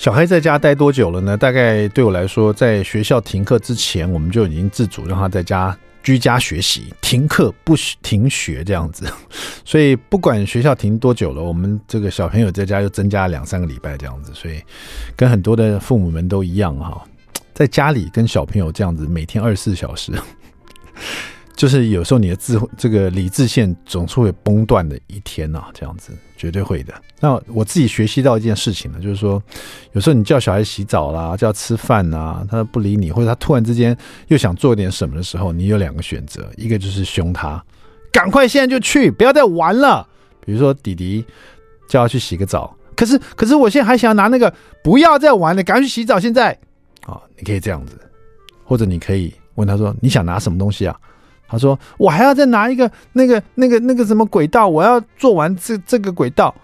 小孩在家待多久了呢？大概对我来说，在学校停课之前，我们就已经自主让他在家居家学习，停课不停学这样子。所以不管学校停多久了，我们这个小朋友在家又增加两三个礼拜这样子。所以跟很多的父母们都一样哈，在家里跟小朋友这样子每天二十四小时。就是有时候你的智慧这个理智线总是会崩断的一天呐，这样子绝对会的。那我自己学习到一件事情呢，就是说，有时候你叫小孩洗澡啦，叫吃饭呐，他不理你，或者他突然之间又想做点什么的时候，你有两个选择，一个就是凶他，赶快现在就去，不要再玩了。比如说弟弟叫他去洗个澡，可是可是我现在还想要拿那个，不要再玩了，赶快去洗澡。现在啊，你可以这样子，或者你可以问他说，你想拿什么东西啊？他说：“我还要再拿一个那个那个那个什么轨道，我要做完这这个轨道。”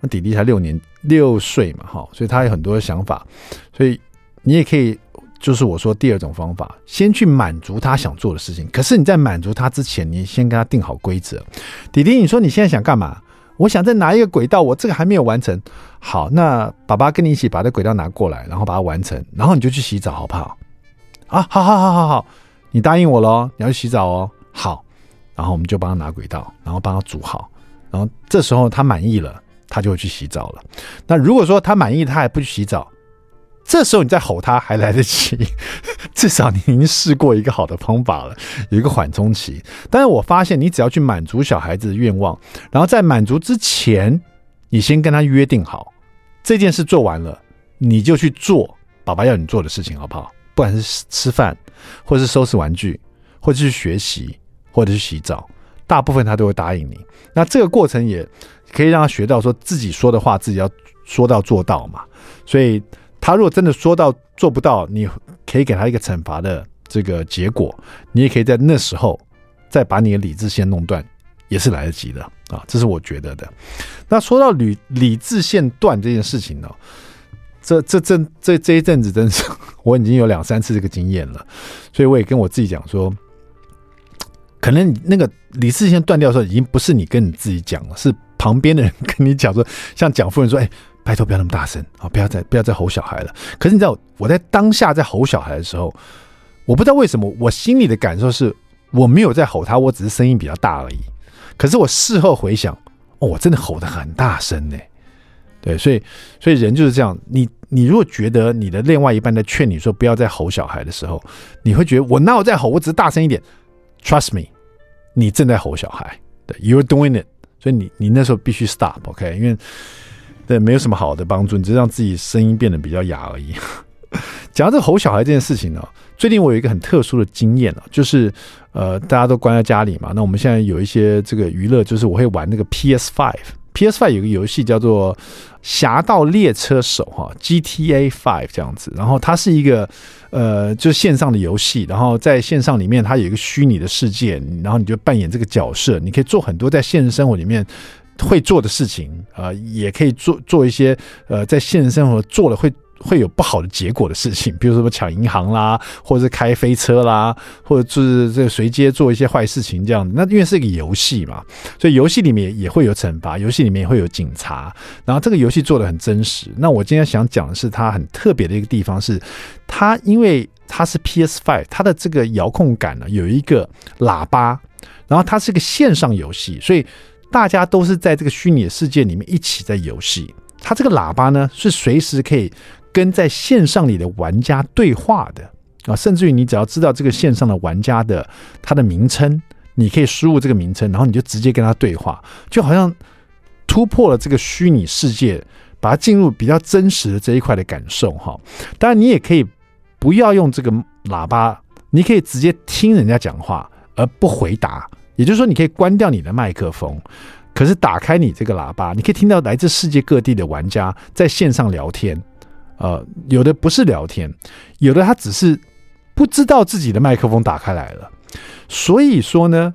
那弟弟才六年六岁嘛，哈，所以他有很多的想法。所以你也可以，就是我说第二种方法，先去满足他想做的事情。可是你在满足他之前，你先跟他定好规则。弟弟，你说你现在想干嘛？我想再拿一个轨道，我这个还没有完成。好，那爸爸跟你一起把这轨道拿过来，然后把它完成，然后你就去洗澡，好不好？啊，好好好好好。你答应我喽，你要去洗澡哦。好，然后我们就帮他拿轨道，然后帮他煮好，然后这时候他满意了，他就会去洗澡了。那如果说他满意，他还不去洗澡，这时候你再吼他还来得及，至少你已经试过一个好的方法了，有一个缓冲期。但是我发现，你只要去满足小孩子的愿望，然后在满足之前，你先跟他约定好这件事做完了，你就去做爸爸要你做的事情，好不好？不管是吃饭，或者是收拾玩具，或者是学习，或者是洗澡，大部分他都会答应你。那这个过程也可以让他学到说自己说的话，自己要说到做到嘛。所以他如果真的说到做不到，你可以给他一个惩罚的这个结果。你也可以在那时候再把你的理智线弄断，也是来得及的啊。这是我觉得的。那说到理理智线断这件事情呢？这这这这这一阵子，真是 我已经有两三次这个经验了，所以我也跟我自己讲说，可能那个理智线断掉的时候，已经不是你跟你自己讲了，是旁边的人跟你讲说，像蒋夫人说：“哎，拜托不要那么大声啊，不要再不要再吼小孩了。”可是你知道，我在当下在吼小孩的时候，我不知道为什么，我心里的感受是我没有在吼他，我只是声音比较大而已。可是我事后回想，哦，我真的吼得很大声呢。对，所以所以人就是这样。你你如果觉得你的另外一半在劝你说不要再吼小孩的时候，你会觉得我那我在吼，我只是大声一点。Trust me，你正在吼小孩。对，You're doing it。所以你你那时候必须 stop，OK？因为对没有什么好的帮助，你只是让自己声音变得比较哑而已。讲到这吼小孩这件事情呢，最近我有一个很特殊的经验啊，就是呃大家都关在家里嘛，那我们现在有一些这个娱乐，就是我会玩那个 PS Five。P.S. Five 有个游戏叫做《侠盗猎车手》哈，GTA Five 这样子。然后它是一个呃，就是线上的游戏。然后在线上里面，它有一个虚拟的世界，然后你就扮演这个角色，你可以做很多在现实生活里面会做的事情啊、呃，也可以做做一些呃，在现实生活做了会。会有不好的结果的事情，比如说抢银行啦，或者是开飞车啦，或者就是这个随街做一些坏事情这样子。那因为是一个游戏嘛，所以游戏里面也会有惩罚，游戏里面也会有警察。然后这个游戏做的很真实。那我今天想讲的是它很特别的一个地方是，它因为它是 PS Five，它的这个遥控杆呢有一个喇叭，然后它是个线上游戏，所以大家都是在这个虚拟世界里面一起在游戏。它这个喇叭呢是随时可以。跟在线上里的玩家对话的啊，甚至于你只要知道这个线上的玩家的他的名称，你可以输入这个名称，然后你就直接跟他对话，就好像突破了这个虚拟世界，把它进入比较真实的这一块的感受哈。当然，你也可以不要用这个喇叭，你可以直接听人家讲话而不回答，也就是说，你可以关掉你的麦克风，可是打开你这个喇叭，你可以听到来自世界各地的玩家在线上聊天。呃，有的不是聊天，有的他只是不知道自己的麦克风打开来了。所以说呢，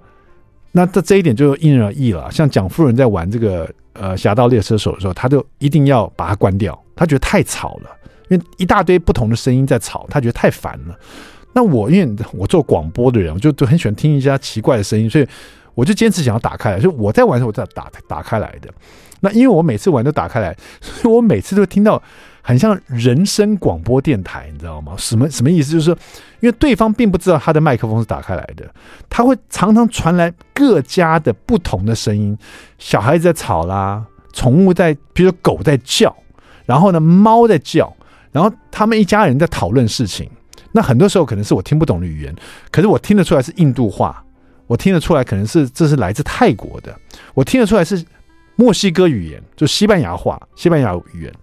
那这这一点就因人而异了。像蒋夫人在玩这个呃《侠盗猎车手》的时候，他就一定要把它关掉，他觉得太吵了，因为一大堆不同的声音在吵，他觉得太烦了。那我因为我做广播的人，我就就很喜欢听一些奇怪的声音，所以我就坚持想要打开来。就我在玩的时候，我在打打开来的。那因为我每次玩都打开来，所 以我每次都听到很像人声广播电台，你知道吗？什么什么意思？就是说，因为对方并不知道他的麦克风是打开来的，他会常常传来各家的不同的声音，小孩子在吵啦，宠物在，比如说狗在叫，然后呢，猫在叫，然后他们一家人在讨论事情。那很多时候可能是我听不懂的语言，可是我听得出来是印度话，我听得出来可能是这是来自泰国的，我听得出来是墨西哥语言，就西班牙话、西班牙语言，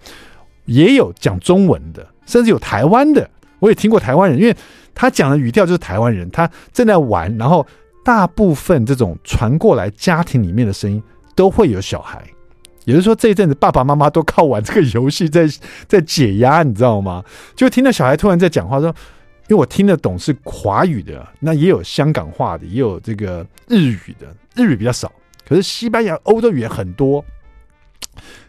也有讲中文的，甚至有台湾的，我也听过台湾人，因为他讲的语调就是台湾人，他正在玩，然后大部分这种传过来家庭里面的声音都会有小孩，也就是说这一阵子爸爸妈妈都靠玩这个游戏在 在解压，你知道吗？就听到小孩突然在讲话说。因为我听得懂是华语的，那也有香港话的，也有这个日语的，日语比较少。可是西班牙、欧洲语言很多。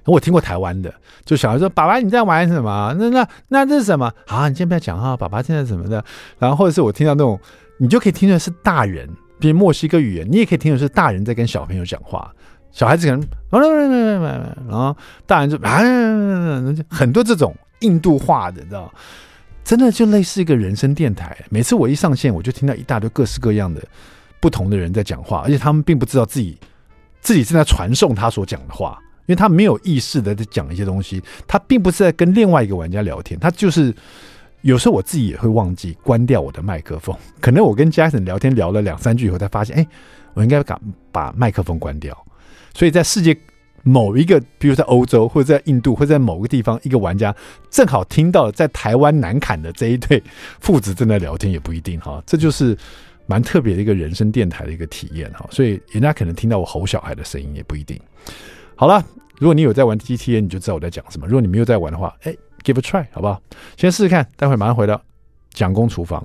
我听过台湾的，就小孩说：“爸爸你在玩什么？那那那这是什么？好，你先不要讲哈，爸爸现在什么的。”然后或者是我听到那种，你就可以听出来是大人，比如墨西哥语言，你也可以听出来是大人在跟小朋友讲话。小孩子可能，然后大人就啊，很多这种印度话的，知道。真的就类似一个人声电台，每次我一上线，我就听到一大堆各式各样的不同的人在讲话，而且他们并不知道自己自己正在传送他所讲的话，因为他没有意识的在讲一些东西，他并不是在跟另外一个玩家聊天，他就是有时候我自己也会忘记关掉我的麦克风，可能我跟 Jason 聊天聊了两三句以后，才发现，哎，我应该把把麦克风关掉，所以在世界。某一个，比如在欧洲或者在印度或者在某个地方，一个玩家正好听到在台湾南坎的这一对父子正在聊天，也不一定哈。这就是蛮特别的一个人声电台的一个体验哈。所以人家可能听到我吼小孩的声音，也不一定。好了，如果你有在玩 GTA，你就知道我在讲什么；如果你没有在玩的话，哎，give a try 好不好？先试试看，待会马上回到蒋公厨房。